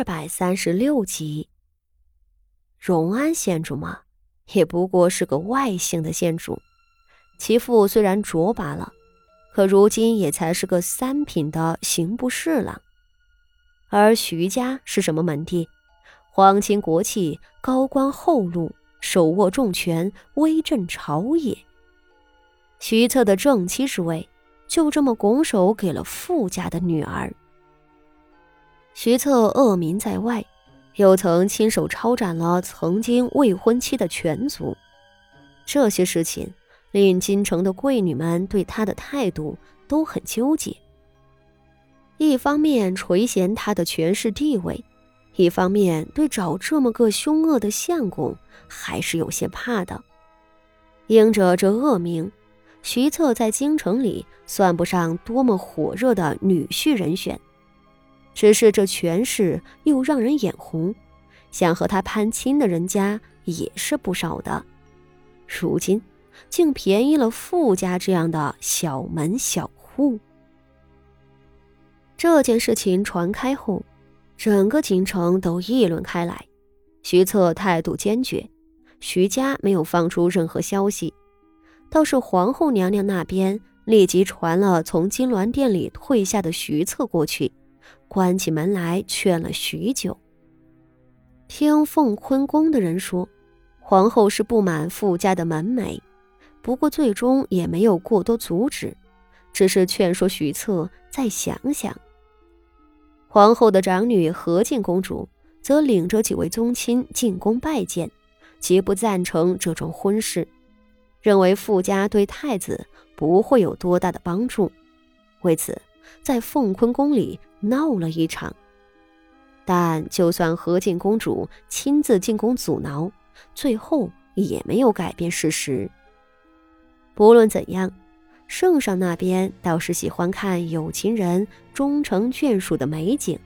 二百三十六集。荣安县主嘛，也不过是个外姓的县主，其父虽然卓拔了，可如今也才是个三品的刑部侍郎。而徐家是什么门第？皇亲国戚，高官厚禄，手握重权，威震朝野。徐策的正妻之位，就这么拱手给了富家的女儿。徐策恶名在外，又曾亲手抄斩了曾经未婚妻的全族，这些事情令京城的贵女们对他的态度都很纠结。一方面垂涎他的权势地位。一方面对找这么个凶恶的相公还是有些怕的，因着这恶名，徐策在京城里算不上多么火热的女婿人选。只是这权势又让人眼红，想和他攀亲的人家也是不少的。如今竟便宜了富家这样的小门小户。这件事情传开后。整个京城都议论开来，徐策态度坚决，徐家没有放出任何消息，倒是皇后娘娘那边立即传了从金銮殿里退下的徐策过去，关起门来劝了许久。听凤坤宫的人说，皇后是不满傅家的门楣，不过最终也没有过多阻止，只是劝说徐策再想想。皇后的长女和静公主则领着几位宗亲进宫拜见，极不赞成这桩婚事，认为傅家对太子不会有多大的帮助，为此在凤坤宫里闹了一场。但就算和静公主亲自进宫阻挠，最后也没有改变事实。不论怎样。圣上那边倒是喜欢看有情人终成眷属的美景，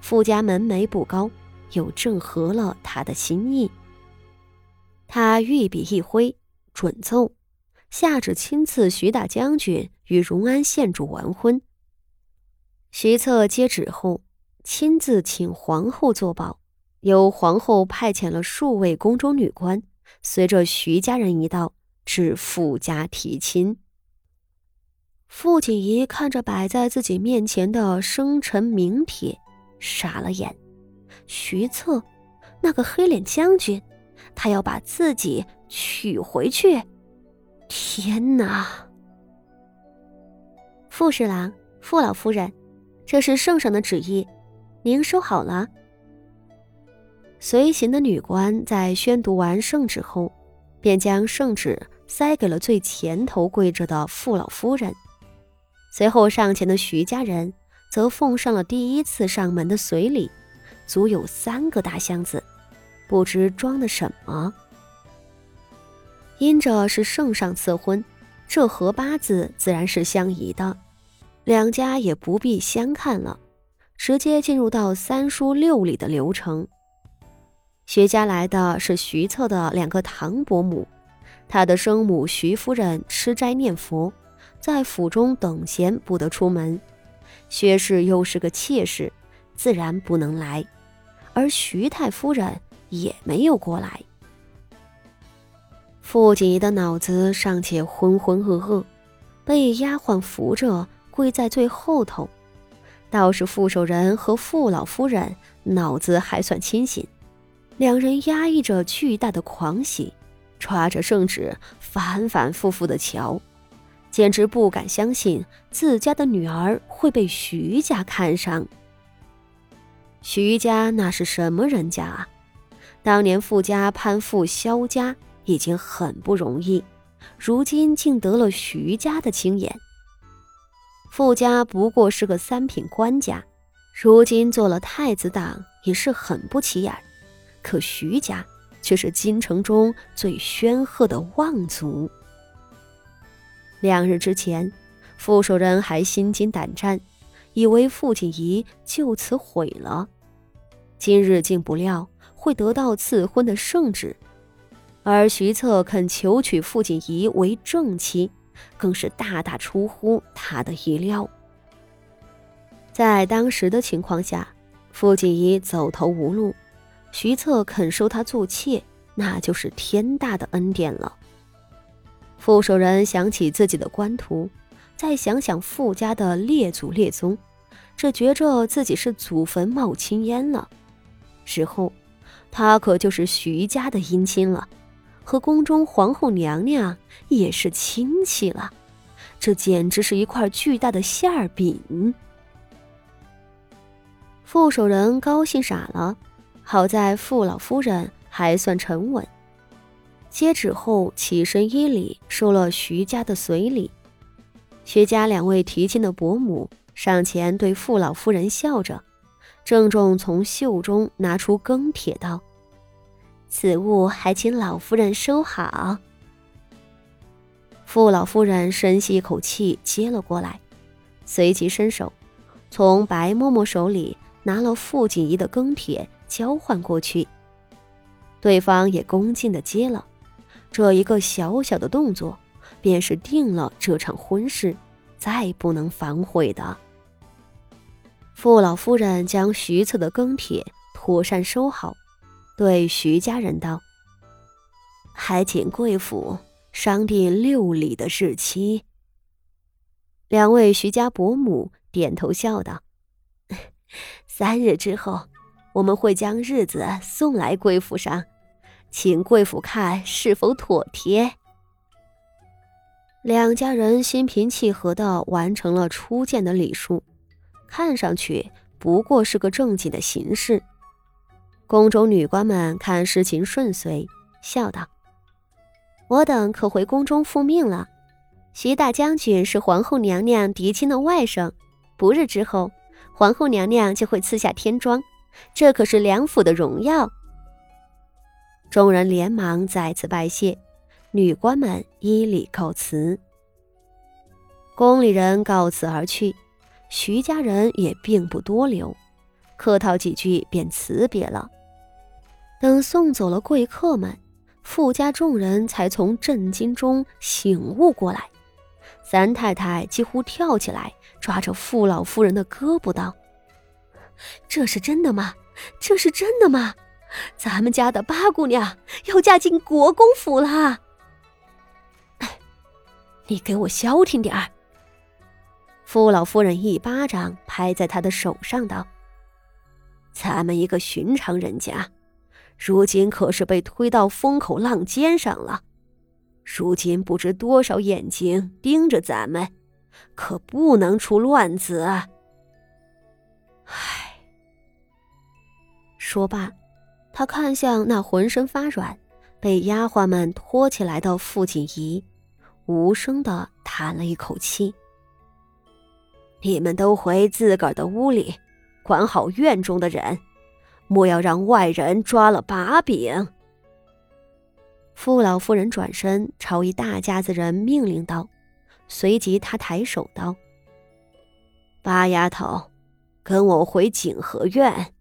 富家门楣不高，又正合了他的心意。他御笔一挥，准奏，下旨亲赐徐大将军与荣安县主完婚。徐策接旨后，亲自请皇后作保，由皇后派遣了数位宫中女官，随着徐家人一道至傅家提亲。傅锦仪看着摆在自己面前的生辰名帖，傻了眼。徐策，那个黑脸将军，他要把自己娶回去！天哪！傅侍郎、傅老夫人，这是圣上的旨意，您收好了。随行的女官在宣读完圣旨后，便将圣旨塞给了最前头跪着的傅老夫人。随后上前的徐家人则奉上了第一次上门的随礼，足有三个大箱子，不知装的什么。因着是圣上赐婚，这和八字自然是相宜的，两家也不必相看了，直接进入到三书六礼的流程。薛家来的是徐策的两个堂伯母，他的生母徐夫人吃斋念佛。在府中等闲，不得出门。薛氏又是个妾室，自然不能来。而徐太夫人也没有过来。傅锦仪的脑子尚且浑浑噩噩，被丫鬟扶着跪在最后头。倒是傅守仁和傅老夫人脑子还算清醒，两人压抑着巨大的狂喜，抓着圣旨反反复复的瞧。简直不敢相信自家的女儿会被徐家看上。徐家那是什么人家啊？当年傅家攀附萧家已经很不容易，如今竟得了徐家的青眼。傅家不过是个三品官家，如今做了太子党也是很不起眼。可徐家却是京城中最煊赫的望族。两日之前，傅守仁还心惊胆战，以为傅锦仪就此毁了。今日竟不料会得到赐婚的圣旨，而徐策肯求娶傅锦仪为正妻，更是大大出乎他的意料。在当时的情况下，傅锦仪走投无路，徐策肯收她做妾，那就是天大的恩典了。傅守仁想起自己的官途，再想想傅家的列祖列宗，只觉着自己是祖坟冒青烟了。之后，他可就是徐家的姻亲了，和宫中皇后娘娘也是亲戚了。这简直是一块巨大的馅饼。傅守仁高兴傻了，好在傅老夫人还算沉稳。接旨后起身一礼，收了徐家的随礼。徐家两位提亲的伯母上前对傅老夫人笑着，郑重从袖中拿出庚帖道：“此物还请老夫人收好。”傅老夫人深吸一口气，接了过来，随即伸手从白嬷嬷手里。拿了傅锦仪的庚帖交换过去，对方也恭敬的接了。这一个小小的动作，便是定了这场婚事，再不能反悔的。傅老夫人将徐策的庚帖妥善收好，对徐家人道：“还请贵府商定六礼的日期。”两位徐家伯母点头笑道。三日之后，我们会将日子送来贵府上，请贵府看是否妥帖。两家人心平气和地完成了初见的礼数，看上去不过是个正经的形式。宫中女官们看事情顺遂，笑道：“我等可回宫中复命了。徐大将军是皇后娘娘嫡亲的外甥，不日之后。”皇后娘娘就会赐下天妆，这可是梁府的荣耀。众人连忙再次拜谢，女官们依礼告辞。宫里人告辞而去，徐家人也并不多留，客套几句便辞别了。等送走了贵客们，傅家众人才从震惊中醒悟过来。三太太几乎跳起来。抓着傅老夫人的胳膊道：“这是真的吗？这是真的吗？咱们家的八姑娘要嫁进国公府了！你给我消停点儿！”傅老夫人一巴掌拍在他的手上道：“咱们一个寻常人家，如今可是被推到风口浪尖上了。如今不知多少眼睛盯着咱们。”可不能出乱子！唉，说罢，他看向那浑身发软、被丫鬟们拖起来的傅锦仪，无声的叹了一口气：“你们都回自个儿的屋里，管好院中的人，莫要让外人抓了把柄。”傅老夫人转身朝一大家子人命令道。随即，他抬手道：“八丫头，跟我回景和院。”